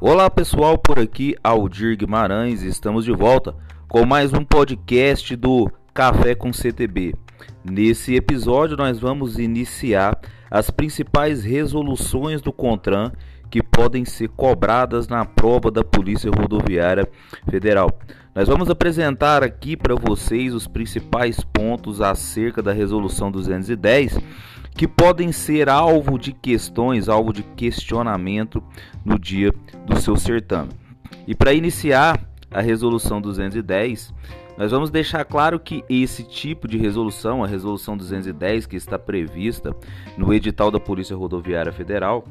Olá pessoal, por aqui Aldir Guimarães, estamos de volta com mais um podcast do Café com CTB. Nesse episódio nós vamos iniciar as principais resoluções do CONTRAN que podem ser cobradas na prova da Polícia Rodoviária Federal. Nós vamos apresentar aqui para vocês os principais pontos acerca da resolução 210 que podem ser alvo de questões, alvo de questionamento no dia do seu certame. E para iniciar a resolução 210, nós vamos deixar claro que esse tipo de resolução, a resolução 210 que está prevista no edital da Polícia Rodoviária Federal,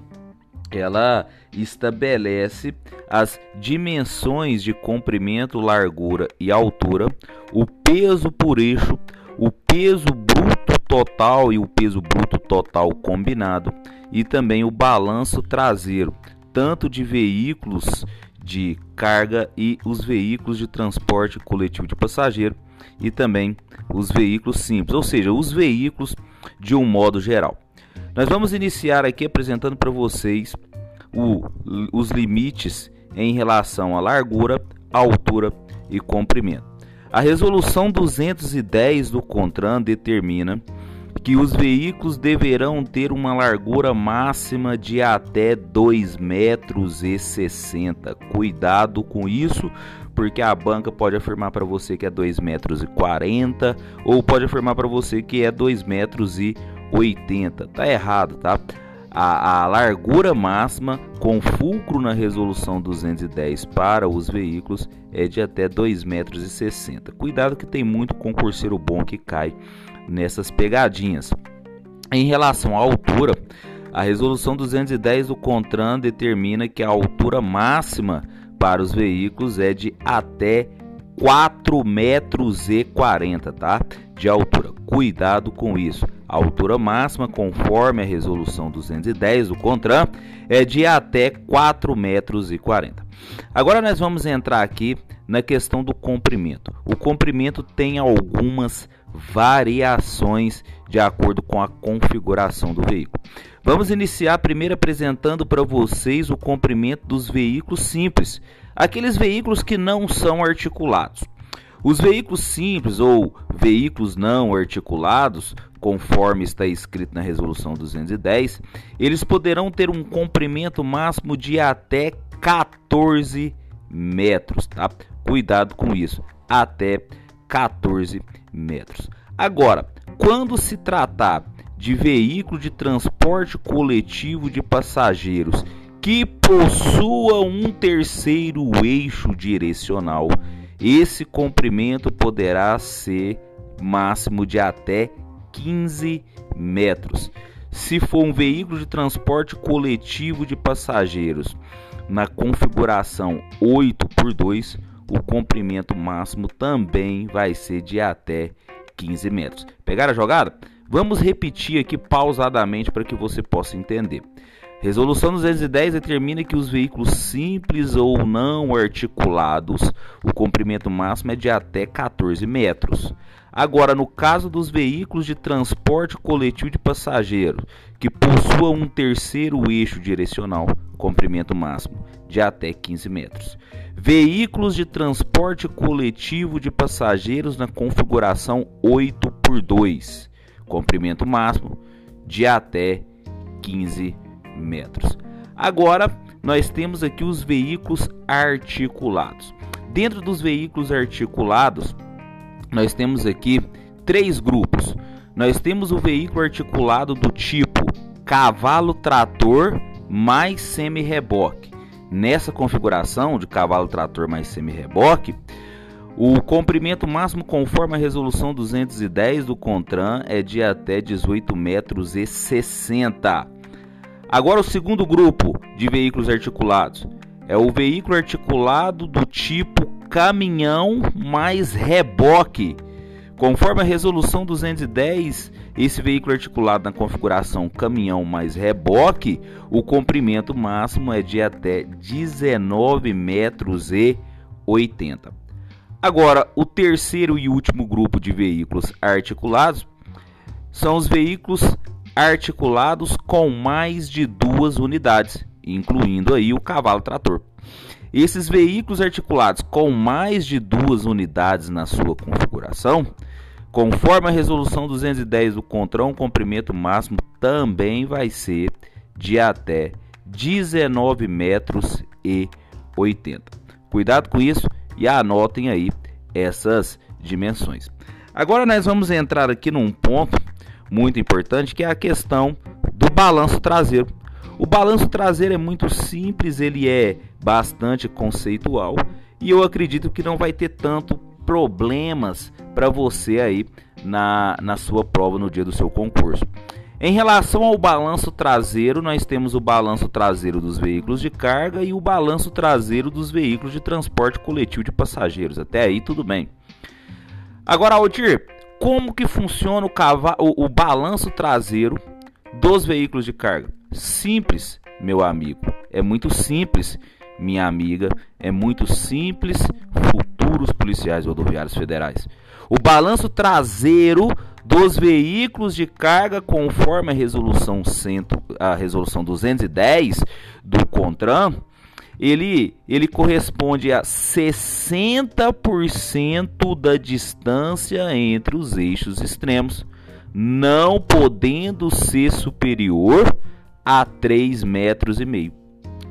ela estabelece as dimensões de comprimento, largura e altura, o peso por eixo, o peso bruto total e o peso bruto total combinado e também o balanço traseiro, tanto de veículos de carga e os veículos de transporte coletivo de passageiro e também os veículos simples, ou seja, os veículos de um modo geral. Nós vamos iniciar aqui apresentando para vocês o, os limites em relação à largura, altura e comprimento. A resolução 210 do CONTRAN determina que os veículos deverão ter uma largura máxima de até 2 metros e 60. Cuidado com isso, porque a banca pode afirmar para você que é 2 metros e 40 ou pode afirmar para você que é 2 metros e 80. Tá errado, tá? A, a, largura máxima com fulcro na resolução 210 para os veículos é de até 2,60 metros. Cuidado que tem muito concurseiro bom que cai nessas pegadinhas. Em relação à altura, a resolução 210 do CONTRAN determina que a altura máxima para os veículos é de até 4 metros e 40, tá? De altura. Cuidado com isso. A altura máxima, conforme a resolução 210 do CONTRAN, é de até 4 metros 40. Agora nós vamos entrar aqui na questão do comprimento. O comprimento tem algumas variações de acordo com a configuração do veículo. Vamos iniciar primeiro apresentando para vocês o comprimento dos veículos simples, aqueles veículos que não são articulados. Os veículos simples ou veículos não articulados, conforme está escrito na resolução 210, eles poderão ter um comprimento máximo de até 14 metros, tá? Cuidado com isso, até 14 metros. Agora, quando se tratar de veículo de transporte coletivo de passageiros que possua um terceiro eixo direcional, esse comprimento poderá ser máximo de até 15 metros. Se for um veículo de transporte coletivo de passageiros na configuração 8 por 2, o comprimento máximo também vai ser de até 15 metros. Pegaram a jogada? Vamos repetir aqui pausadamente para que você possa entender. Resolução 210 determina que os veículos simples ou não articulados, o comprimento máximo é de até 14 metros. Agora, no caso dos veículos de transporte coletivo de passageiros que possuam um terceiro eixo direcional, comprimento máximo de até 15 metros. Veículos de transporte coletivo de passageiros na configuração 8 por 2, comprimento máximo de até 15 metros. Agora, nós temos aqui os veículos articulados. Dentro dos veículos articulados, nós temos aqui três grupos. Nós temos o veículo articulado do tipo cavalo trator mais semi-reboque. Nessa configuração de cavalo trator mais semi-reboque, o comprimento máximo conforme a resolução 210 do CONTRAN é de até 18 metros e 60. Agora o segundo grupo de veículos articulados é o veículo articulado do tipo caminhão mais reboque. Conforme a resolução 210, esse veículo articulado na configuração caminhão mais reboque, o comprimento máximo é de até 19 metros e 80. Agora, o terceiro e último grupo de veículos articulados são os veículos articulados com mais de duas unidades, incluindo aí o cavalo trator. Esses veículos articulados com mais de duas unidades na sua configuração, conforme a resolução 210 do CONTRAN, o comprimento máximo também vai ser de até 19 metros e 80. Cuidado com isso e anotem aí essas dimensões. Agora nós vamos entrar aqui num ponto muito importante que é a questão do balanço traseiro. O balanço traseiro é muito simples, ele é bastante conceitual e eu acredito que não vai ter tanto problemas para você aí na, na sua prova no dia do seu concurso. Em relação ao balanço traseiro, nós temos o balanço traseiro dos veículos de carga e o balanço traseiro dos veículos de transporte coletivo de passageiros. Até aí tudo bem. Agora, Aldir, como que funciona o, o, o balanço traseiro dos veículos de carga? Simples, meu amigo. É muito simples, minha amiga. É muito simples, futuros policiais rodoviários federais. O balanço traseiro dos veículos de carga conforme a resolução, cento, a resolução 210 do CONTRAN, ele, ele corresponde a 60% da distância entre os eixos extremos, não podendo ser superior a 3 metros e meio.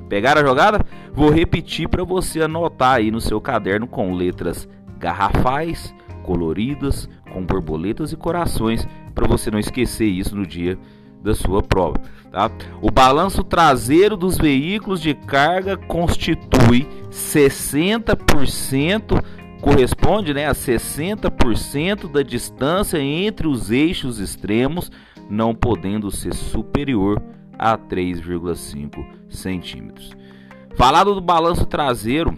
Pegaram a jogada? Vou repetir para você anotar aí no seu caderno com letras garrafais, coloridas, com borboletas e corações, para você não esquecer isso no dia da sua prova. Tá? O balanço traseiro dos veículos de carga constitui 60%, corresponde né, a 60% da distância entre os eixos extremos, não podendo ser superior a 3,5 centímetros. Falado do balanço traseiro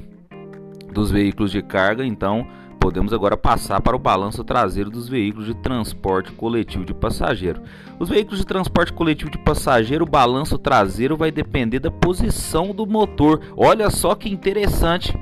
dos veículos de carga, então Podemos agora passar para o balanço traseiro dos veículos de transporte coletivo de passageiro. Os veículos de transporte coletivo de passageiro, o balanço traseiro vai depender da posição do motor. Olha só que interessante.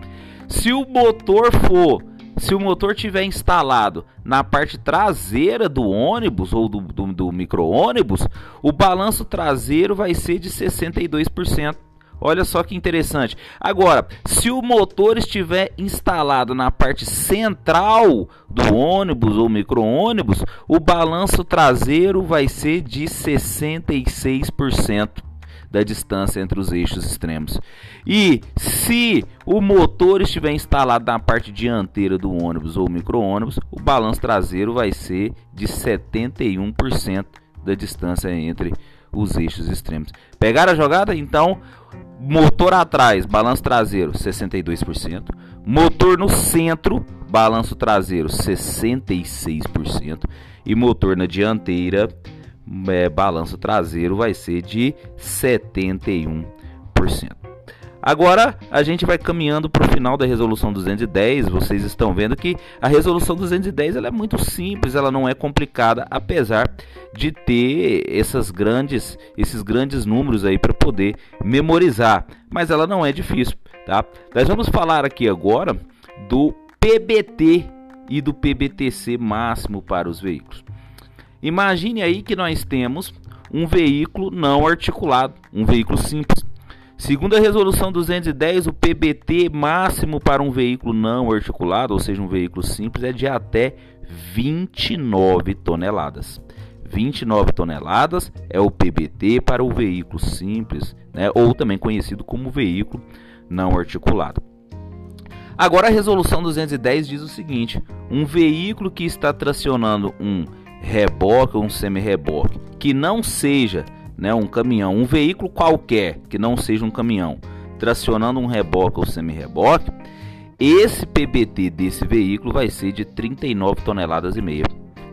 Se o motor for se o motor tiver instalado na parte traseira do ônibus ou do, do, do micro-ônibus, o balanço traseiro vai ser de 62%. Olha só que interessante. Agora, se o motor estiver instalado na parte central do ônibus ou micro-ônibus, o balanço traseiro vai ser de 66% da distância entre os eixos extremos. E se o motor estiver instalado na parte dianteira do ônibus ou micro-ônibus, o balanço traseiro vai ser de 71% da distância entre os eixos extremos. Pegaram a jogada? Então, Motor atrás, balanço traseiro 62%. Motor no centro, balanço traseiro 66%. E motor na dianteira, é, balanço traseiro vai ser de 71%. Agora a gente vai caminhando para o final da resolução 210. Vocês estão vendo que a resolução 210 ela é muito simples, ela não é complicada, apesar de ter essas grandes, esses grandes números aí para poder memorizar, mas ela não é difícil, tá? Nós vamos falar aqui agora do PBT e do PBTC máximo para os veículos. Imagine aí que nós temos um veículo não articulado, um veículo simples. Segundo a resolução 210, o PBT máximo para um veículo não articulado, ou seja, um veículo simples, é de até 29 toneladas. 29 toneladas é o PBT para o veículo simples, né, ou também conhecido como veículo não articulado. Agora a resolução 210 diz o seguinte: um veículo que está tracionando um reboque ou um semi-reboque que não seja né, um caminhão, um veículo qualquer que não seja um caminhão, tracionando um reboque ou semi-reboque, esse PBT desse veículo vai ser de 39 toneladas e meia.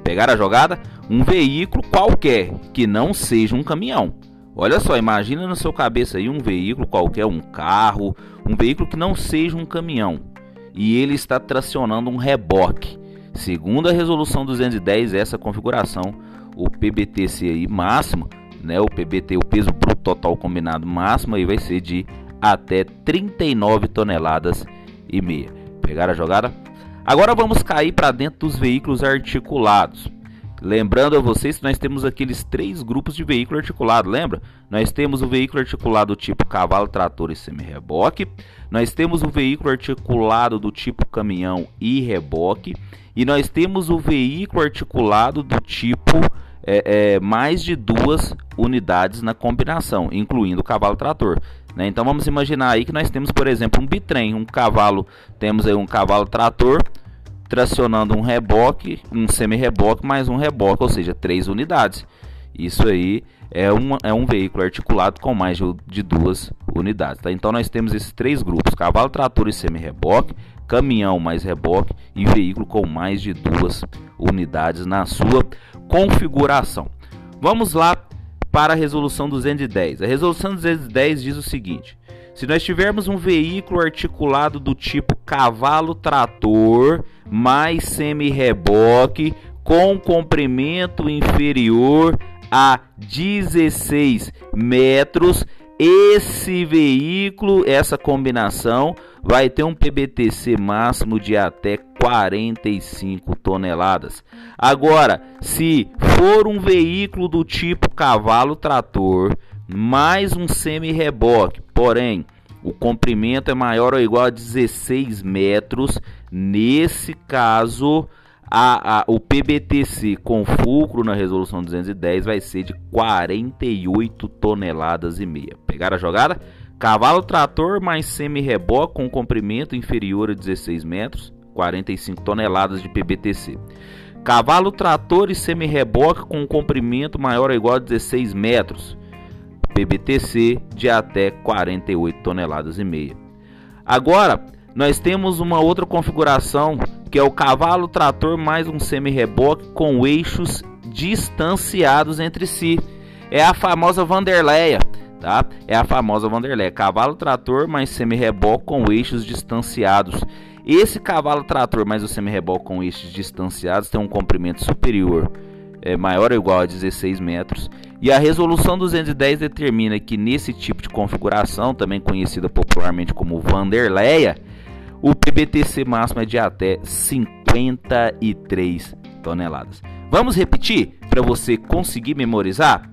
Pegar a jogada? Um veículo qualquer que não seja um caminhão. Olha só, imagina na sua cabeça aí um veículo qualquer, um carro, um veículo que não seja um caminhão e ele está tracionando um reboque. Segundo a resolução 210, essa configuração, o PBTC aí máximo né, o PBT, o peso bruto total combinado máximo aí vai ser de até 39 toneladas e meia. Pegaram a jogada? Agora vamos cair para dentro dos veículos articulados. Lembrando a vocês que nós temos aqueles três grupos de veículo articulado, lembra? Nós temos o veículo articulado tipo cavalo, trator e semi-reboque. Nós temos o veículo articulado do tipo caminhão e reboque. E nós temos o veículo articulado do tipo é, é, mais de duas unidades na combinação, incluindo o cavalo-trator. Né? Então vamos imaginar aí que nós temos, por exemplo, um bitrem, um cavalo, temos aí um cavalo-trator tracionando um reboque, um semi-reboque mais um reboque, ou seja, três unidades. Isso aí é um, é um veículo articulado com mais de, de duas unidades. Tá? Então nós temos esses três grupos: cavalo, trator e semi-reboque, caminhão mais reboque e veículo com mais de duas unidades na sua configuração. Vamos lá para a resolução 210. A resolução 210 diz o seguinte: se nós tivermos um veículo articulado do tipo cavalo-trator mais semi-reboque com comprimento inferior a 16 metros, esse veículo, essa combinação, vai ter um PBTC máximo de até 45 toneladas. Agora, se for um veículo do tipo cavalo-trator mais um semi-reboque, porém o comprimento é maior ou igual a 16 metros. Nesse caso, a, a, o PBTC com fulcro na resolução 210 vai ser de 48 toneladas e meia. Pegaram a jogada? Cavalo trator mais semi-reboque com comprimento inferior a 16 metros, 45 toneladas de PBTC. Cavalo trator e semi-reboque com comprimento maior ou igual a 16 metros, PBTC de até 48 toneladas e meia. Agora, nós temos uma outra configuração que é o cavalo trator mais um semi-reboque com eixos distanciados entre si. É a famosa Vanderleia, tá? É a famosa Vanderleia, cavalo trator mais semi-reboque com eixos distanciados. Esse cavalo trator mais o semi-reboque com eixos distanciados tem um comprimento superior, é maior ou igual a 16 metros e a resolução 210 determina que nesse tipo de configuração, também conhecida popularmente como Vanderleia, o PBTC máximo é de até 53 toneladas. Vamos repetir para você conseguir memorizar?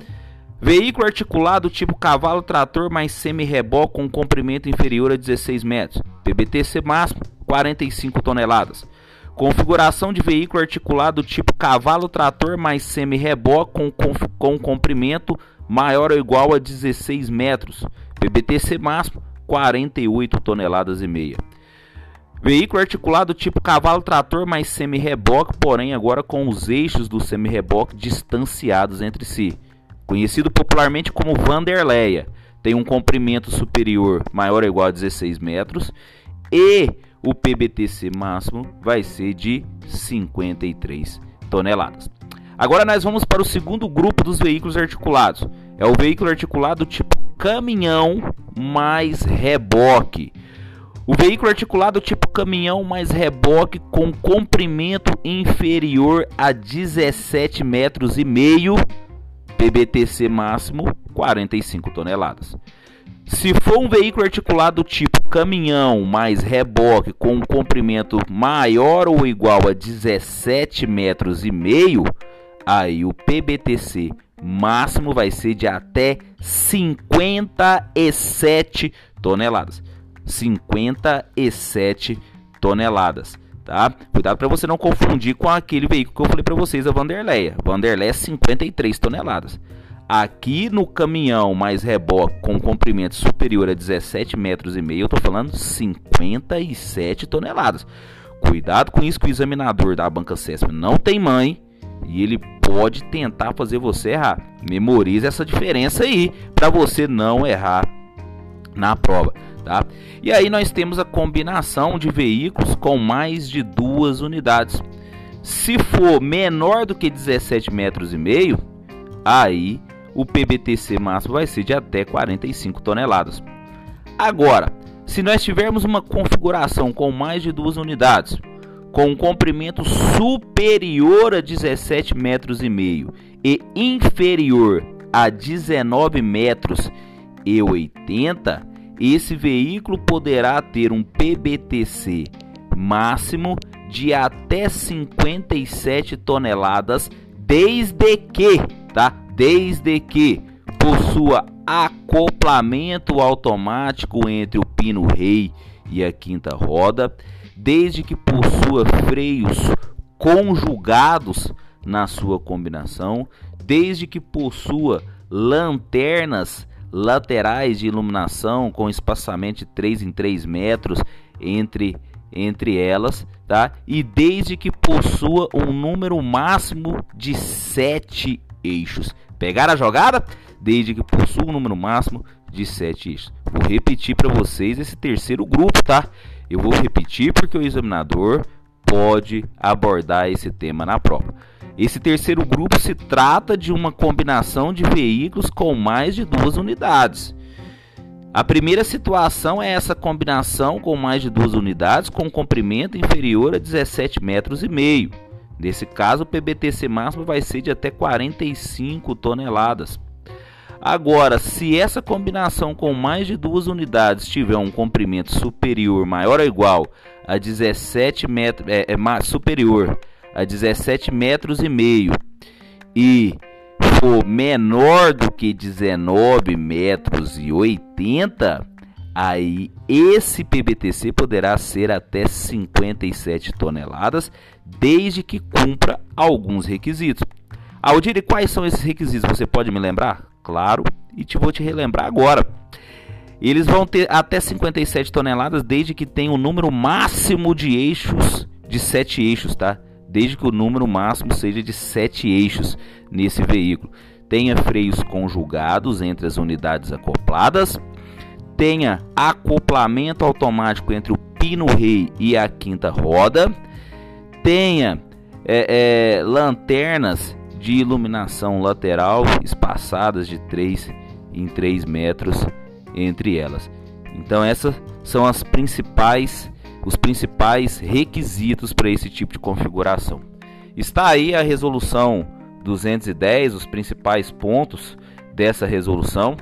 Veículo articulado tipo cavalo trator mais semi-reboque com comprimento inferior a 16 metros. PBTC máximo 45 toneladas. Configuração de veículo articulado tipo cavalo-trator mais semi-reboque com, com, com comprimento maior ou igual a 16 metros. PBTC máximo 48 toneladas e meia. Veículo articulado tipo cavalo-trator mais semi-reboque, porém agora com os eixos do semi-reboque distanciados entre si. Conhecido popularmente como Vanderleia. Tem um comprimento superior maior ou igual a 16 metros e o PBTC máximo vai ser de 53 toneladas. Agora nós vamos para o segundo grupo dos veículos articulados. É o veículo articulado tipo caminhão mais reboque. O veículo articulado tipo caminhão mais reboque com comprimento inferior a 17 metros e meio, PBTC máximo 45 toneladas. Se for um veículo articulado tipo caminhão mais reboque com um comprimento maior ou igual a 17 metros e meio, aí o PBTC máximo vai ser de até 57 toneladas. 57 toneladas, tá? Cuidado para você não confundir com aquele veículo que eu falei para vocês, a Vanderleia. Vanderleia é 53 toneladas. Aqui no caminhão mais reboque com comprimento superior a 17 metros e meio, eu estou falando 57 toneladas. Cuidado com isso que o examinador da banca CESP não tem mãe e ele pode tentar fazer você errar. Memorize essa diferença aí para você não errar na prova, tá? E aí nós temos a combinação de veículos com mais de duas unidades. Se for menor do que 17 metros e meio, aí o PBTC máximo vai ser de até 45 toneladas. Agora, se nós tivermos uma configuração com mais de duas unidades, com um comprimento superior a 17 metros e meio e inferior a 19 metros e 80, esse veículo poderá ter um PBTC máximo de até 57 toneladas desde que, tá? Desde que possua acoplamento automático entre o pino rei e a quinta roda, desde que possua freios conjugados na sua combinação, desde que possua lanternas laterais de iluminação com espaçamento de 3 em 3 metros entre, entre elas, tá? E desde que possua um número máximo de 7 eixos. Pegar a jogada? Desde que possua um número máximo de 7 eixos. Vou repetir para vocês esse terceiro grupo, tá? Eu vou repetir porque o examinador pode abordar esse tema na prova. Esse terceiro grupo se trata de uma combinação de veículos com mais de duas unidades. A primeira situação é essa combinação com mais de duas unidades com comprimento inferior a 17 metros e meio. Nesse caso, o PBTC máximo vai ser de até 45 toneladas. Agora, se essa combinação com mais de duas unidades tiver um comprimento superior, maior ou igual a 17 metros, é, é superior a 17 metros e meio e for menor do que 19 metros e 80, aí esse PBTC poderá ser até 57 toneladas, desde que cumpra alguns requisitos. Aldir, e quais são esses requisitos? Você pode me lembrar? Claro, e te vou te relembrar agora. Eles vão ter até 57 toneladas desde que tenha um número máximo de eixos de 7 eixos, tá? Desde que o número máximo seja de 7 eixos nesse veículo. Tenha freios conjugados entre as unidades acopladas, tenha acoplamento automático entre o pino rei e a quinta roda, tenha é, é, lanternas de iluminação lateral espaçadas de 3 em 3 metros entre elas. Então essas são as principais os principais requisitos para esse tipo de configuração. Está aí a resolução 210, os principais pontos dessa resolução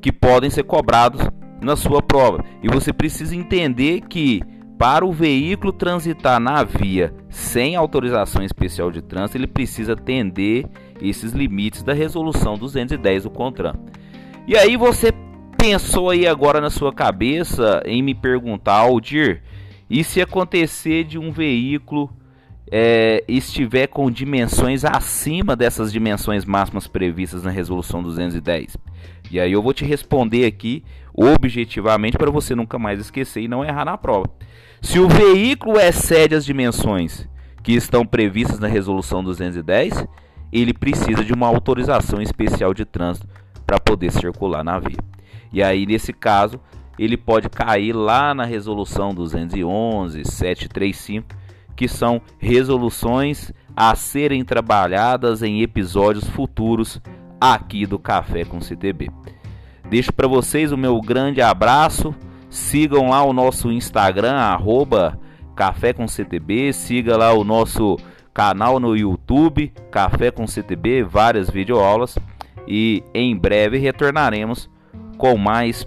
que podem ser cobrados na sua prova. E você precisa entender que para o veículo transitar na via sem autorização especial de trânsito, ele precisa atender esses limites da resolução 210 do CONTRAN. E aí você pensou aí agora na sua cabeça em me perguntar, Aldir, e se acontecer de um veículo é, estiver com dimensões acima dessas dimensões máximas previstas na resolução 210? E aí eu vou te responder aqui objetivamente para você nunca mais esquecer e não errar na prova. Se o veículo excede as dimensões que estão previstas na resolução 210, ele precisa de uma autorização especial de trânsito para poder circular na via. E aí nesse caso, ele pode cair lá na resolução 211, 735, que são resoluções a serem trabalhadas em episódios futuros aqui do Café com CTB. Deixo para vocês o meu grande abraço Sigam lá o nosso Instagram, arroba Café com CTB. Siga lá o nosso canal no YouTube, Café com CTB, várias videoaulas. E em breve retornaremos com mais